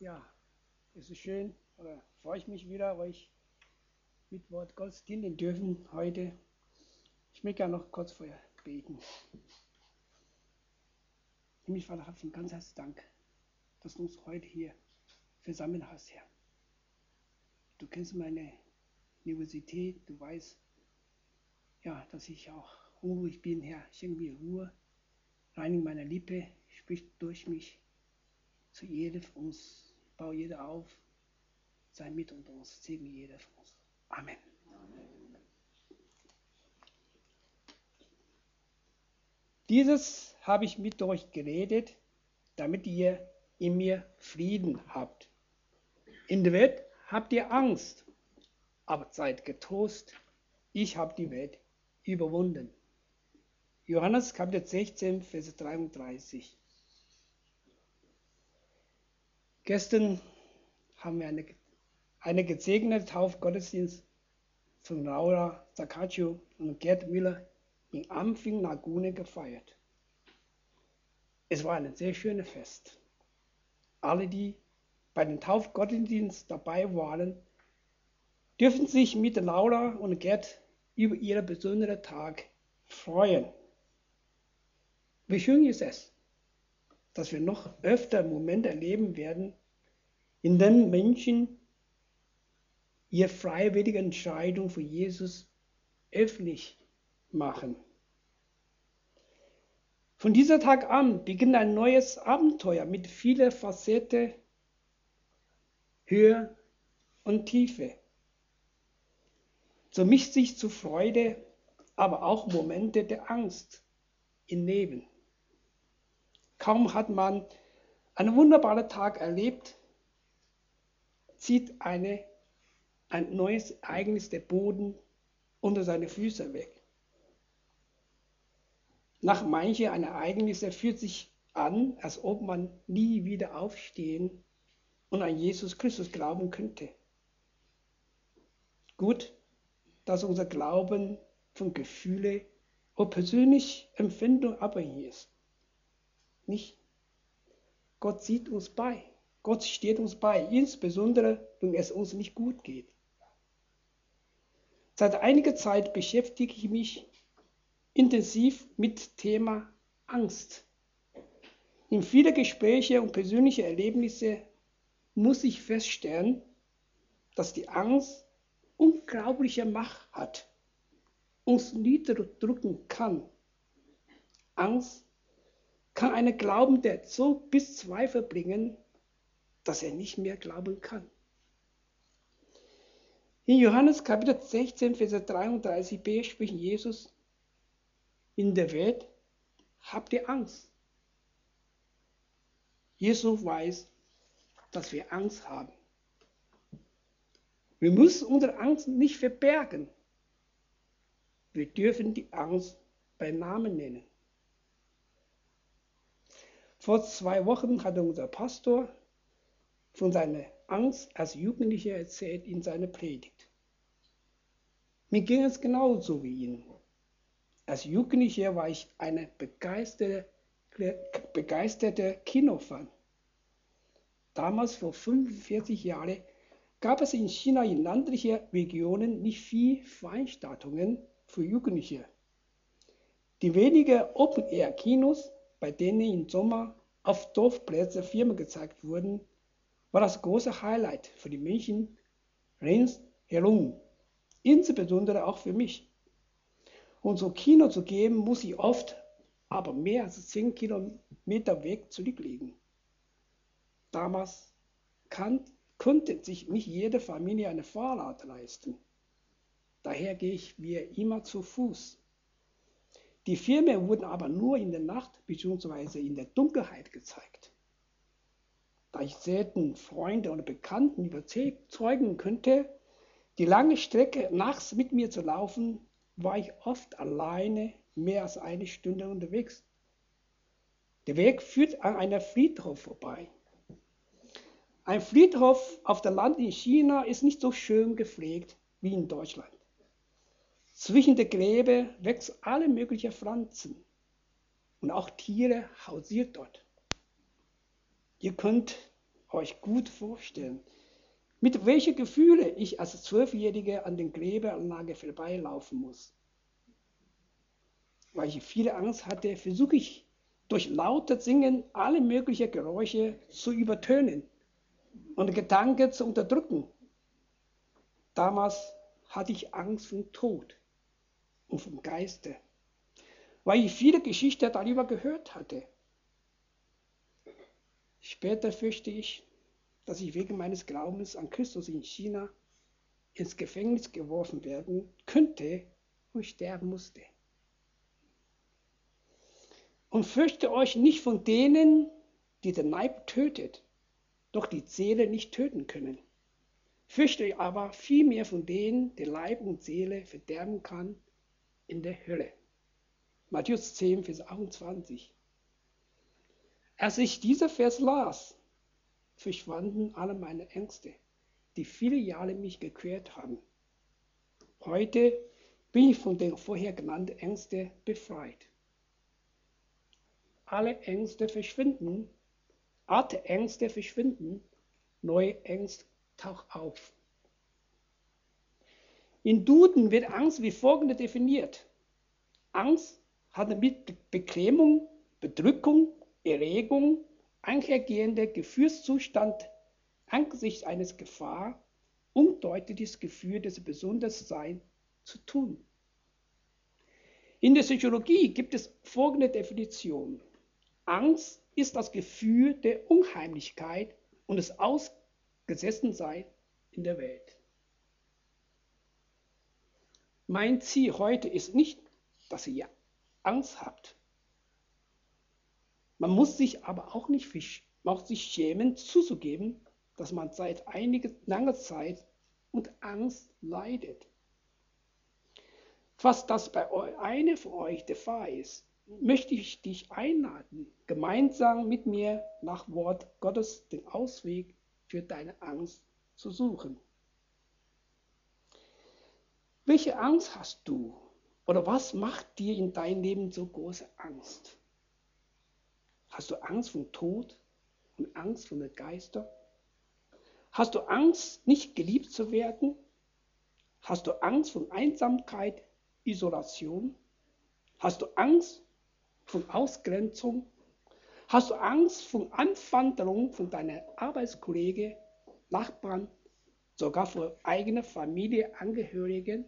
Ja, es ist schön, oder freue ich mich wieder, euch mit Wort Gottes dienen dürfen heute. Ich möchte gerne noch kurz vorher beten. Himmlisch Vater, herzlichen ganz herzlichen Dank, dass du uns heute hier versammelt hast, Herr. Du kennst meine Universität, du weißt, ja, dass ich auch unruhig bin, Herr. Schenk mir Ruhe, reinig meine Lippe, sprich durch mich zu jedem von uns, bau jeder auf, sei mit uns, segne jeder von uns. Amen. Dieses habe ich mit euch geredet, damit ihr in mir Frieden habt. In der Welt habt ihr Angst, aber seid getrost, ich habe die Welt überwunden. Johannes Kapitel 16, Vers 33. Gestern haben wir eine, eine gesegnete Taufgottesdienst von Laura Zaccacio und Gerd Miller in Ampfing Lagune gefeiert. Es war ein sehr schönes Fest. Alle, die bei dem Taufgottesdienst dabei waren, dürfen sich mit Laura und Gerd über ihren besonderen Tag freuen. Wie schön ist es, dass wir noch öfter Momente erleben werden, in denen Menschen ihre freiwillige Entscheidung für Jesus öffentlich machen. Von dieser Tag an beginnt ein neues Abenteuer mit vielen Facetten, Höhe und Tiefe. So mischt sich zu Freude, aber auch Momente der Angst im Leben. Kaum hat man einen wunderbaren Tag erlebt, zieht eine, ein neues Ereignis der Boden unter seine Füße weg. Nach manchen Ereignissen fühlt sich an, als ob man nie wieder aufstehen und an Jesus Christus glauben könnte. Gut, dass unser Glauben von Gefühle und persönlich Empfindung abhängig ist. Nicht? Gott sieht uns bei. Gott steht uns bei, insbesondere wenn es uns nicht gut geht. Seit einiger Zeit beschäftige ich mich intensiv mit Thema Angst. In vielen Gesprächen und persönlichen Erlebnissen muss ich feststellen, dass die Angst unglaubliche Macht hat, uns niederdrücken kann. Angst kann einen Glaubenden so bis Zweifel bringen, dass er nicht mehr glauben kann. In Johannes Kapitel 16, Vers 33b spricht Jesus, in der Welt habt ihr Angst. Jesus weiß, dass wir Angst haben. Wir müssen unsere Angst nicht verbergen. Wir dürfen die Angst beim Namen nennen. Vor zwei Wochen hatte unser Pastor von seiner Angst als Jugendlicher erzählt in seiner Predigt. Mir ging es genauso wie Ihnen. Als Jugendlicher war ich eine begeisterte, begeisterte Kinofan. Damals, vor 45 Jahren, gab es in China in landlichen Regionen nicht viel Veranstaltungen für Jugendliche. Die wenigen Open-Air-Kinos, bei denen im Sommer auf Dorfplätzen Filme gezeigt wurden, war das große Highlight für die Menschen ringsherum, insbesondere auch für mich. Und so Kino zu gehen, muss ich oft aber mehr als 10 Kilometer Weg zurücklegen. Damals kann, konnte sich nicht jede Familie eine Fahrrad leisten. Daher gehe ich mir immer zu Fuß. Die Filme wurden aber nur in der Nacht bzw. in der Dunkelheit gezeigt. Da ich selten Freunde oder Bekannten überzeugen könnte, die lange Strecke nachts mit mir zu laufen, war ich oft alleine mehr als eine Stunde unterwegs. Der Weg führt an einem Friedhof vorbei. Ein Friedhof auf der Land in China ist nicht so schön gepflegt wie in Deutschland. Zwischen der Gräbe wächst alle möglichen Pflanzen und auch Tiere hausiert dort. Ihr könnt euch gut vorstellen, mit welchen Gefühlen ich als Zwölfjähriger an den Gräberanlage vorbeilaufen muss. Weil ich viele Angst hatte, versuche ich durch lautes Singen alle möglichen Geräusche zu übertönen und Gedanken zu unterdrücken. Damals hatte ich Angst vom Tod und vom Geiste, weil ich viele Geschichten darüber gehört hatte. Später fürchte ich, dass ich wegen meines Glaubens an Christus in China ins Gefängnis geworfen werden könnte und sterben musste. Und fürchte euch nicht von denen, die den Leib tötet, doch die Seele nicht töten können. Fürchte euch aber vielmehr von denen, die Leib und Seele verderben kann in der Hölle. Matthäus 10, Vers 28. Als ich dieser Vers las, verschwanden alle meine Ängste, die viele Jahre mich gequält haben. Heute bin ich von den vorher genannten Ängsten befreit. Alle Ängste verschwinden, alte Ängste verschwinden, neue Ängste tauchen auf. In Duden wird Angst wie folgende definiert. Angst hat mit Beklemmung, Bedrückung, Erregung, einhergehender Gefühlszustand angesichts eines Gefahr umdeutet das Gefühl des Besondersseins zu tun. In der Psychologie gibt es folgende Definition. Angst ist das Gefühl der Unheimlichkeit und des Ausgesessenseins in der Welt. Mein Ziel heute ist nicht, dass ihr Angst habt. Man muss sich aber auch nicht auch sich schämen, zuzugeben, dass man seit einiger langer Zeit und Angst leidet. Falls das bei einem von euch der Fall ist, möchte ich dich einladen, gemeinsam mit mir nach Wort Gottes den Ausweg für deine Angst zu suchen. Welche Angst hast du? Oder was macht dir in deinem Leben so große Angst? Hast du Angst vom Tod und Angst vor den Geistern? Hast du Angst, nicht geliebt zu werden? Hast du Angst vor Einsamkeit, Isolation? Hast du Angst von Ausgrenzung? Hast du Angst von Anwanderung von deinen Arbeitskollegen, Nachbarn, sogar vor eigener Familienangehörigen?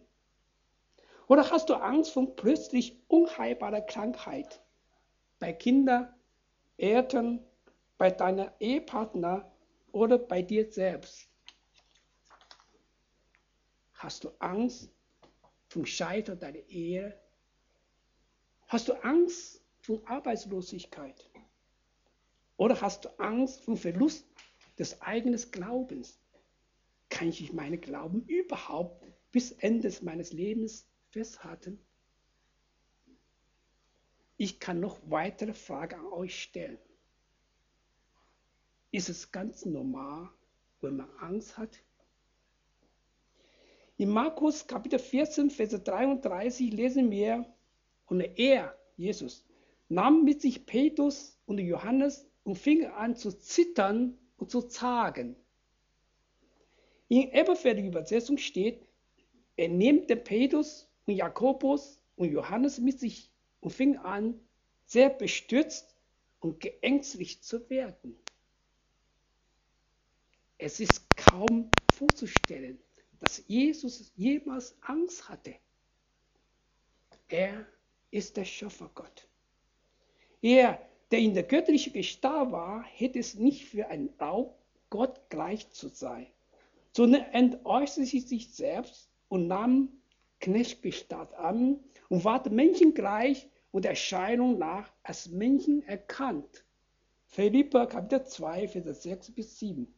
Oder hast du Angst vor plötzlich unheilbarer Krankheit bei Kindern, Eltern, bei deiner Ehepartner oder bei dir selbst? Hast du Angst vom Scheitern deiner Ehe? Hast du Angst von Arbeitslosigkeit? Oder hast du Angst vom Verlust des eigenen Glaubens? Kann ich meinen Glauben überhaupt bis Ende meines Lebens festhalten? Ich kann noch weitere Fragen an euch stellen. Ist es ganz normal, wenn man Angst hat? In Markus Kapitel 14, Vers 33 lesen wir, und er, Jesus, nahm mit sich Petrus und Johannes und fing an zu zittern und zu zagen. In Elberfelder Übersetzung steht, er nimmt den Petrus und Jakobus und Johannes mit sich und fing an, sehr bestürzt und geängstigt zu werden. Es ist kaum vorzustellen, dass Jesus jemals Angst hatte. Er ist der Schöpfergott. Er, der in der göttlichen Gestalt war, hätte es nicht für einen Raub, Gott gleich zu sein, sondern entäußerte sich selbst und nahm Knechtgestalt an und ward Menschen gleich und Erscheinung nach als Menschen erkannt. Philippa Kapitel 2, Vers 6 bis 7.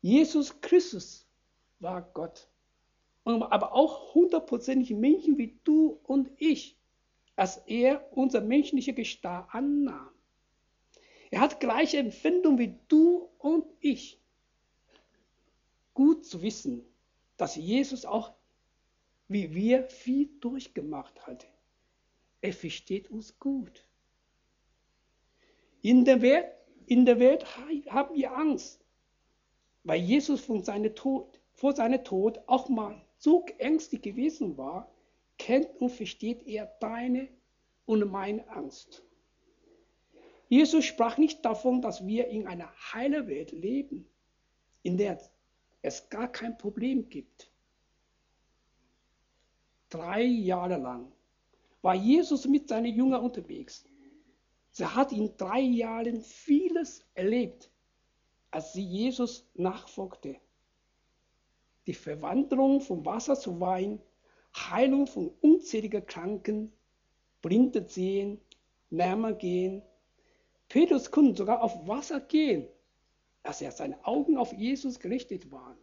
Jesus Christus war Gott aber auch hundertprozentig Menschen wie du und ich, als er unsere menschliche Gestalt annahm. Er hat gleiche Empfindung wie du und ich. Gut zu wissen, dass Jesus auch wie wir viel durchgemacht hat. Er versteht uns gut. In der Welt In der Welt haben wir Angst, weil Jesus von seinem Tod, vor seinem Tod auch mal so ängstlich gewesen war, kennt und versteht er deine und meine Angst. Jesus sprach nicht davon, dass wir in einer heilen Welt leben, in der es gar kein Problem gibt. Drei Jahre lang war Jesus mit seinen Jüngern unterwegs. Sie hat in drei Jahren vieles erlebt, als sie Jesus nachfolgte. Die Verwandlung vom Wasser zu Wein, Heilung von unzähligen Kranken, Blinde sehen, Lämmer gehen. Petrus konnte sogar auf Wasser gehen, als er seine Augen auf Jesus gerichtet waren.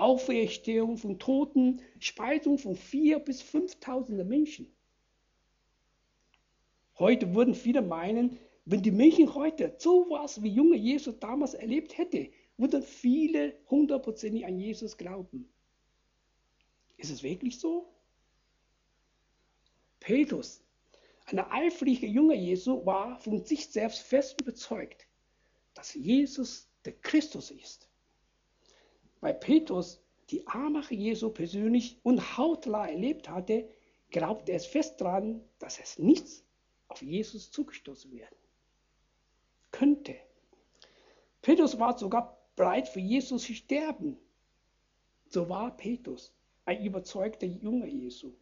Auferstehung von Toten, Speisung von vier bis 5.000 Menschen. Heute würden viele meinen, wenn die Menschen heute so was wie junge Jesus damals erlebt hätte, würden viele hundertprozentig an Jesus glauben. Ist es wirklich so? Petrus, ein eifriger junger Jesu, war von sich selbst fest überzeugt, dass Jesus der Christus ist. Weil Petrus die Armache Jesu persönlich und hautnah erlebt hatte, glaubte er fest daran, dass es nichts auf Jesus zugestoßen werden könnte. Petrus war sogar bereit für Jesus zu sterben. So war Petrus ein überzeugter Junge Jesu.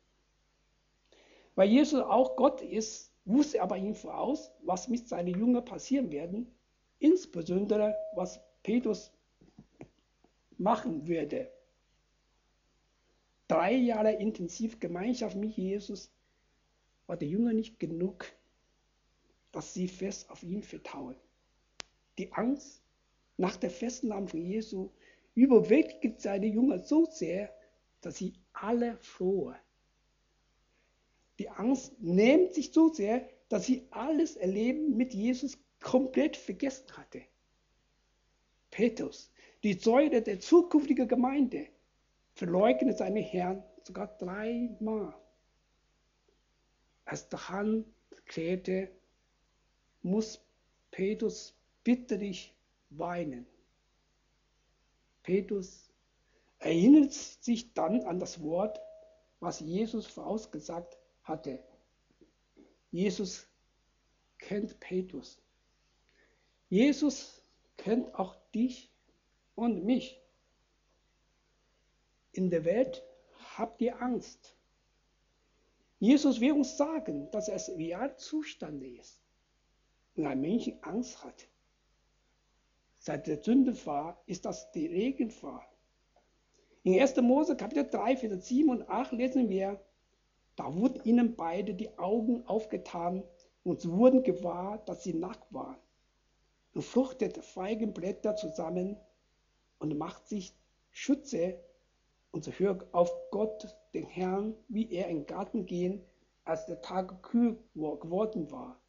Weil Jesus auch Gott ist, wusste er aber ihm voraus, was mit seinen Jüngern passieren werden, insbesondere was Petrus machen würde. Drei Jahre intensiv Gemeinschaft mit Jesus war der Jünger nicht genug, dass sie fest auf ihn vertrauen. Die Angst nach der Festnahme von Jesu überwältigt seine Jünger so sehr, dass sie alle flohen. Die Angst nimmt sich so sehr, dass sie alles Erleben mit Jesus komplett vergessen hatte. Petrus, die Säule der zukünftigen Gemeinde, verleugnet seinen Herrn sogar dreimal. Als der Hand klärte, muss Petrus bitterlich weinen. Petrus erinnert sich dann an das Wort, was Jesus vorausgesagt hatte. Jesus kennt Petrus. Jesus kennt auch dich und mich. In der Welt habt ihr Angst. Jesus will uns sagen, dass es Realzustand ist, wenn ein Mensch Angst hat. Seit der Sündefahr ist das die Regenfahr. In 1. Mose Kapitel 3, Vers 7 und 8 lesen wir, da wurden ihnen beide die Augen aufgetan und sie wurden gewahr, dass sie nackt waren. Und fruchtete Feigenblätter zusammen und macht sich Schütze und sie hört auf Gott, den Herrn, wie er in den Garten gehen, als der Tag kühl geworden war.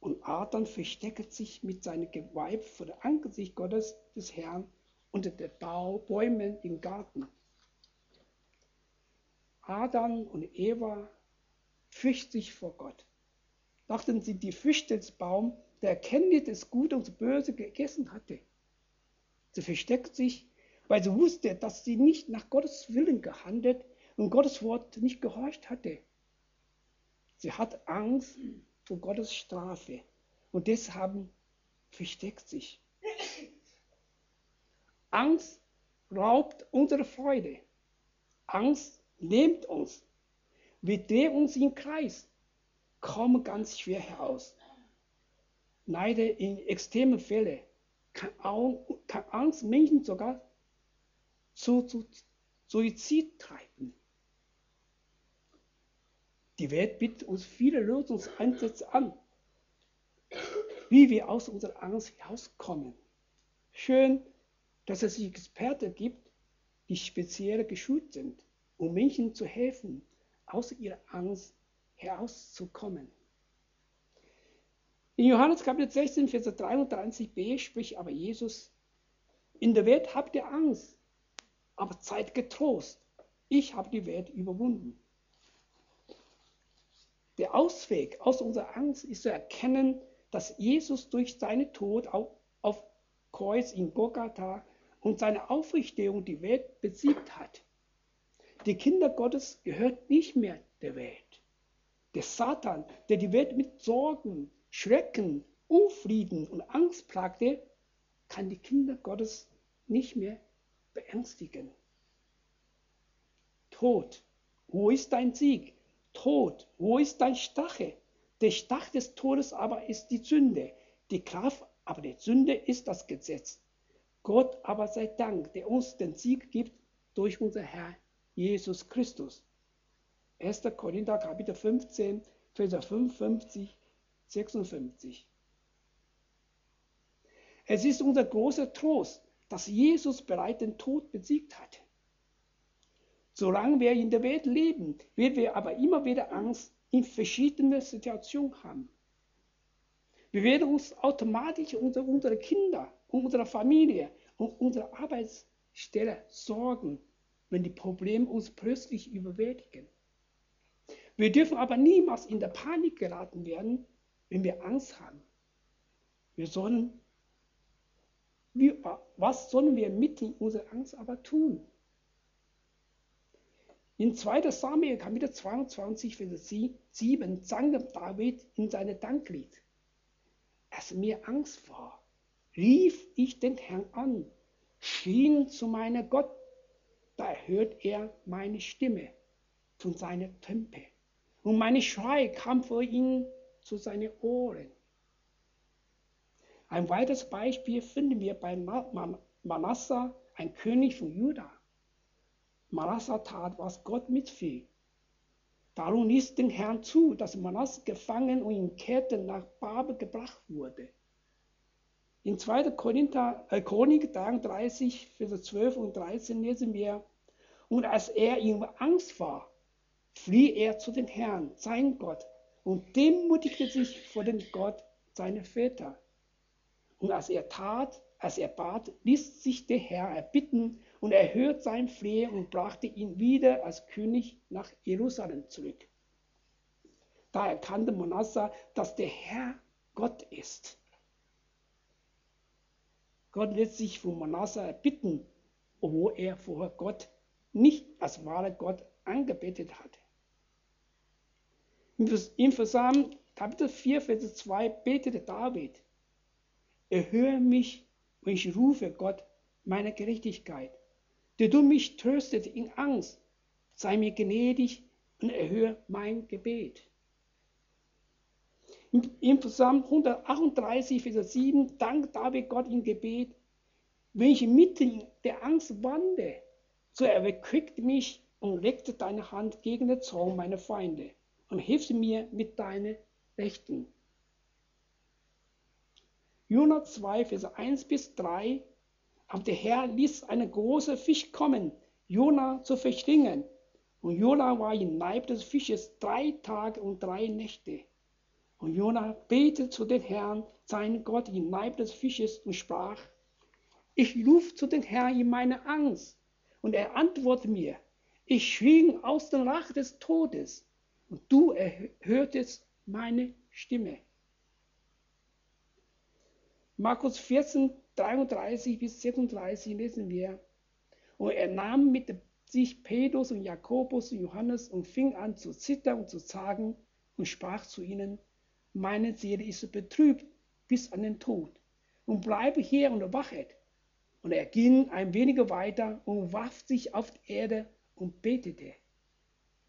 Und Adam versteckt sich mit seinem Geweib vor dem Angesicht Gottes des Herrn unter den Bäumen im Garten. Adam und Eva fürchten sich vor Gott. Dachten sie, die Früchte des Baums, der Erkenntnis des Guten und des Bösen gegessen hatte. Sie versteckt sich, weil sie wusste, dass sie nicht nach Gottes Willen gehandelt und Gottes Wort nicht gehorcht hatte. Sie hat Angst vor Gottes Strafe und deshalb versteckt sich. Angst raubt unsere Freude. Angst nimmt uns. Wir drehen uns im Kreis, kommen ganz schwer heraus. Leider in extremen Fällen kann, kann Angst Menschen sogar zu, zu Suizid treiben. Die Welt bietet uns viele Lösungsansätze an, wie wir aus unserer Angst herauskommen. Schön, dass es Experten gibt, die speziell geschult sind, um Menschen zu helfen, aus ihrer Angst herauszukommen. In Johannes Kapitel 16, Vers 33b spricht aber Jesus, in der Welt habt ihr Angst, aber seid getrost, ich habe die Welt überwunden. Der Ausweg aus unserer Angst ist zu erkennen, dass Jesus durch seinen Tod auf, auf Kreuz in Golgatha und seine Auferstehung die Welt besiegt hat. Die Kinder Gottes gehört nicht mehr der Welt. Der Satan, der die Welt mit Sorgen, Schrecken, Unfrieden und Angst plagte, kann die Kinder Gottes nicht mehr beängstigen. Tod, wo ist dein Sieg? Tod, wo ist dein Stachel? Der Stach des Todes aber ist die Sünde. Die Kraft aber der Sünde ist das Gesetz. Gott aber sei Dank, der uns den Sieg gibt durch unser Herr Jesus Christus. 1. Korinther Kapitel 15, Vers 55, 56. Es ist unser großer Trost, dass Jesus bereits den Tod besiegt hat. Solange wir in der Welt leben, werden wir aber immer wieder Angst in verschiedenen Situationen haben. Wir werden uns automatisch um unsere Kinder, um unsere Familie, um unsere Arbeitsstelle sorgen, wenn die Probleme uns plötzlich überwältigen. Wir dürfen aber niemals in der Panik geraten werden, wenn wir Angst haben. Wir sollen, wie, was sollen wir mit unserer Angst aber tun? In 2. Samuel Kapitel 22, Vers 7 sang David in seinem Danklied. Als mir Angst war, rief ich den Herrn an, schien zu meinem Gott, da hört er meine Stimme von seiner Tempel. Und meine Schrei kam vor ihm zu seinen Ohren. Ein weiteres Beispiel finden wir bei Manasseh, ein König von Juda. Manasseh tat, was Gott mitfiel. Darum ließ den Herrn zu, dass Manasseh gefangen und in Ketten nach Babel gebracht wurde. In 2. Korinther, äh, Chronik 33, Vers 12 und 13 lesen wir, und als er in Angst war, flieh er zu dem Herrn, sein Gott, und demutigte sich vor den Gott seiner Väter. Und als er tat, als er bat, ließ sich der Herr erbitten und erhört sein Flehen und brachte ihn wieder als König nach Jerusalem zurück. Da erkannte Manasseh, dass der Herr Gott ist. Gott lässt sich von Manasseh erbitten, obwohl er vorher Gott nicht als wahrer Gott angebetet hatte. Im Psalm Kapitel 4, Vers 2 betete David, erhöre mich, wenn ich rufe Gott meine Gerechtigkeit der du mich tröstet in Angst, sei mir gnädig und erhöhe mein Gebet. Im Psalm 138, Vers 7 dankt David Gott im Gebet, wenn ich mitten der Angst wandle, so erquickt mich und legte deine Hand gegen den Zorn meiner Feinde und hilfst mir mit deinen Rechten. Jonah 2, Vers 1 bis 3 aber der Herr ließ einen großen Fisch kommen, Jona zu verschlingen. Und Jona war im Leib des Fisches drei Tage und drei Nächte. Und Jona betete zu dem Herrn, seinen Gott, im Leib des Fisches und sprach, ich ruf zu dem Herrn in meiner Angst. Und er antwortete mir, ich schrie aus dem Rach des Todes. Und du erhörtest meine Stimme. Markus 14, 33 bis 36 lesen wir. Und er nahm mit sich Petrus und Jakobus und Johannes und fing an zu zittern und zu zagen und sprach zu ihnen, meine Seele ist betrübt bis an den Tod und bleibe hier und wachet. Und er ging ein wenig weiter und warf sich auf die Erde und betete,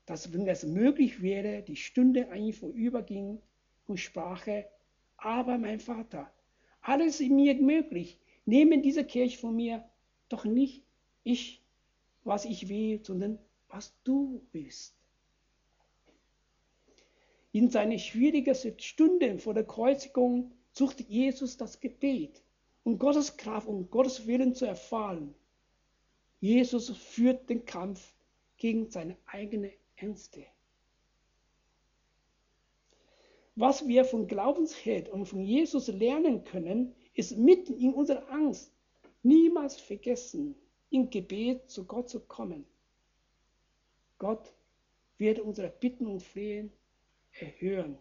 dass wenn es möglich wäre, die Stunde an vorüberging und sprach, aber mein Vater, alles in mir möglich. Nehme diese Kirche von mir, doch nicht ich, was ich will, sondern was du willst. In seine schwierigsten Stunden vor der Kreuzigung suchte Jesus das Gebet, um Gottes Kraft und Gottes Willen zu erfahren. Jesus führt den Kampf gegen seine eigenen Ängste. Was wir von Glaubensheld und von Jesus lernen können, ist mitten in unserer Angst niemals vergessen, im Gebet zu Gott zu kommen. Gott wird unsere Bitten und Flehen erhören.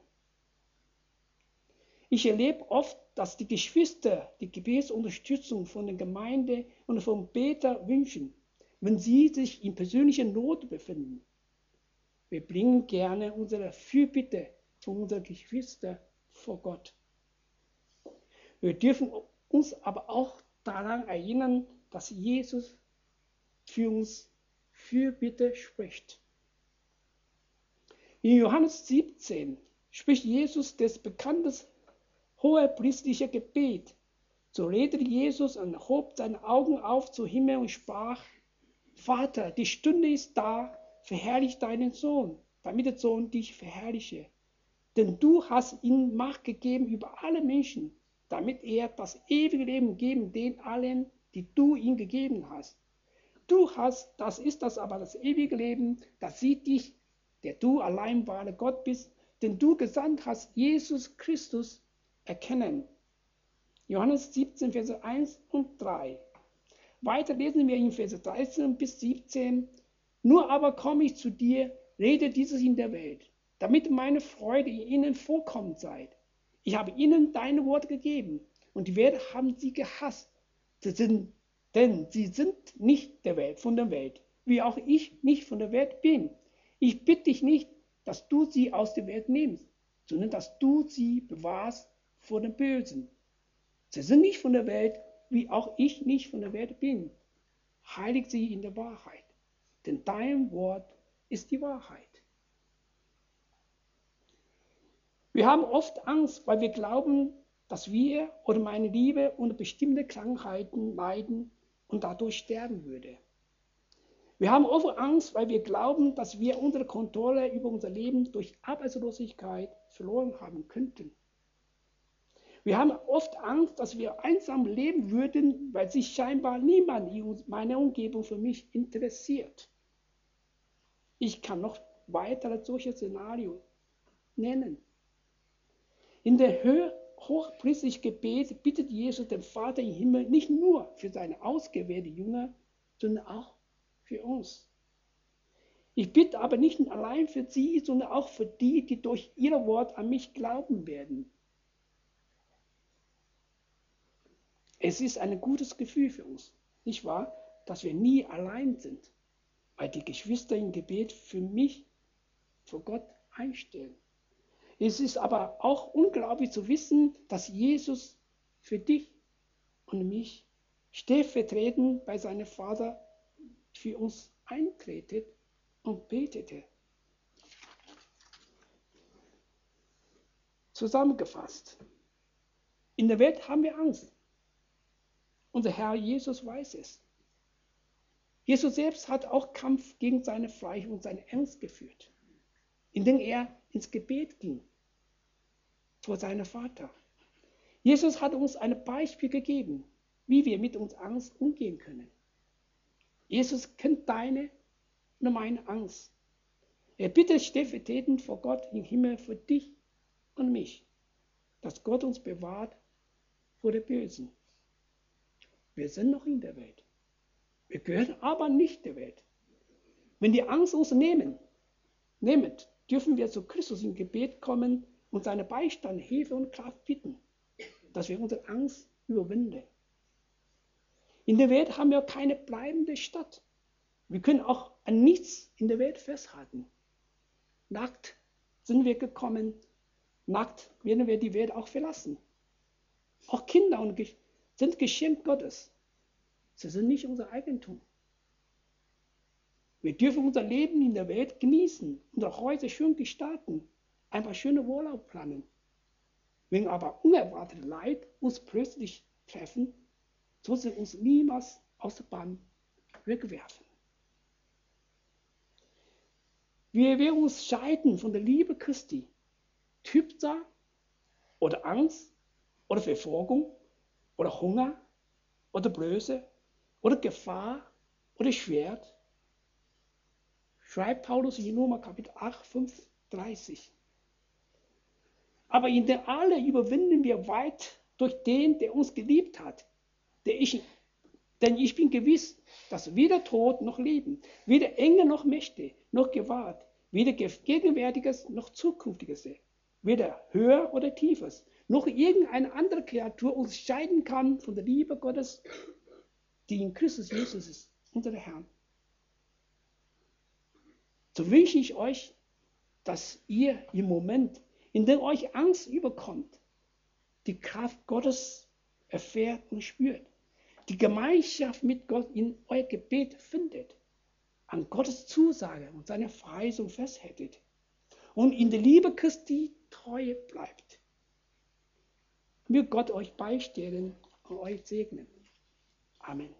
Ich erlebe oft, dass die Geschwister die Gebetsunterstützung von der Gemeinde und vom Beter wünschen, wenn sie sich in persönlicher Not befinden. Wir bringen gerne unsere Fürbitte von unseren Geschwistern vor Gott. Wir dürfen uns aber auch daran erinnern, dass Jesus für uns Fürbitte spricht. In Johannes 17 spricht Jesus das bekannte hohe priestliche Gebet. So redete Jesus und hob seine Augen auf zum Himmel und sprach, Vater, die Stunde ist da, verherrlich deinen Sohn, damit der Sohn dich verherrliche. Denn du hast ihm Macht gegeben über alle Menschen, damit er das ewige Leben geben den allen, die du ihm gegeben hast. Du hast, das ist das aber das ewige Leben, das sieht dich, der du allein wahre Gott bist, denn du gesandt hast Jesus Christus erkennen. Johannes 17, Verse 1 und 3. Weiter lesen wir in Verse 13 bis 17. Nur aber komme ich zu dir, rede dieses in der Welt, damit meine Freude in ihnen vollkommen sei. Ich habe ihnen deine Worte gegeben und die Welt haben sie gehasst. Sie sind, denn sie sind nicht der Welt, von der Welt, wie auch ich nicht von der Welt bin. Ich bitte dich nicht, dass du sie aus der Welt nimmst, sondern dass du sie bewahrst vor dem Bösen. Sie sind nicht von der Welt, wie auch ich nicht von der Welt bin. Heilig sie in der Wahrheit, denn dein Wort ist die Wahrheit. Wir haben oft Angst, weil wir glauben, dass wir oder meine Liebe unter bestimmte Krankheiten leiden und dadurch sterben würde. Wir haben oft Angst, weil wir glauben, dass wir unsere Kontrolle über unser Leben durch Arbeitslosigkeit verloren haben könnten. Wir haben oft Angst, dass wir einsam leben würden, weil sich scheinbar niemand in meiner Umgebung für mich interessiert. Ich kann noch weitere solche Szenarien nennen. In der Höhe hochpriestlichen Gebet bittet Jesus den Vater im Himmel nicht nur für seine ausgewählten Jünger, sondern auch für uns. Ich bitte aber nicht allein für sie, sondern auch für die, die durch ihr Wort an mich glauben werden. Es ist ein gutes Gefühl für uns, nicht wahr, dass wir nie allein sind, weil die Geschwister im Gebet für mich vor Gott einstellen. Es ist aber auch unglaublich zu wissen, dass Jesus für dich und mich stellvertretend bei seinem Vater für uns eintretet und betete. Zusammengefasst. In der Welt haben wir Angst. Unser Herr Jesus weiß es. Jesus selbst hat auch Kampf gegen seine Fleisch und seine Angst geführt, indem er ins Gebet ging vor seinem Vater. Jesus hat uns ein Beispiel gegeben, wie wir mit uns Angst umgehen können. Jesus kennt deine und meine Angst. Er bittet stellvertretend vor Gott im Himmel für dich und mich, dass Gott uns bewahrt vor der Bösen. Wir sind noch in der Welt. Wir gehören aber nicht der Welt. Wenn die Angst uns nehmen, nehmt, dürfen wir zu Christus im Gebet kommen und seine Beistand, Hilfe und Kraft bitten, dass wir unsere Angst überwinden. In der Welt haben wir keine bleibende Stadt. Wir können auch an nichts in der Welt festhalten. Nackt sind wir gekommen, nackt werden wir die Welt auch verlassen. Auch Kinder und sind Geschenk Gottes. Sie sind nicht unser Eigentum. Wir dürfen unser Leben in der Welt genießen, unsere Häuser schön gestalten, einfach schöne Urlaub planen. Wenn aber unerwartete Leid uns plötzlich treffen, so sie uns niemals aus der Bahn wegwerfen. Wir werden uns scheiden von der Liebe Christi. Typsa oder Angst oder Verfolgung oder Hunger oder Blöße oder Gefahr oder Schwert. Schreibt Paulus in Nummer Kapitel 8, 5, 30. Aber in der alle überwinden wir weit durch den, der uns geliebt hat. Der ich, denn ich bin gewiss, dass weder Tod noch Leben, weder Engel noch Mächte, noch Gewalt, weder Gegenwärtiges noch Zukünftiges, weder höher oder tiefes, noch irgendeine andere Kreatur uns scheiden kann von der Liebe Gottes, die in Christus Jesus ist, unser Herrn. So wünsche ich euch, dass ihr im Moment, in dem euch Angst überkommt, die Kraft Gottes erfährt und spürt, die Gemeinschaft mit Gott in euer Gebet findet, an Gottes Zusage und seine Verheißung festhältet und in der Liebe Christi treu bleibt. Möge Gott euch beistehen und euch segnen. Amen.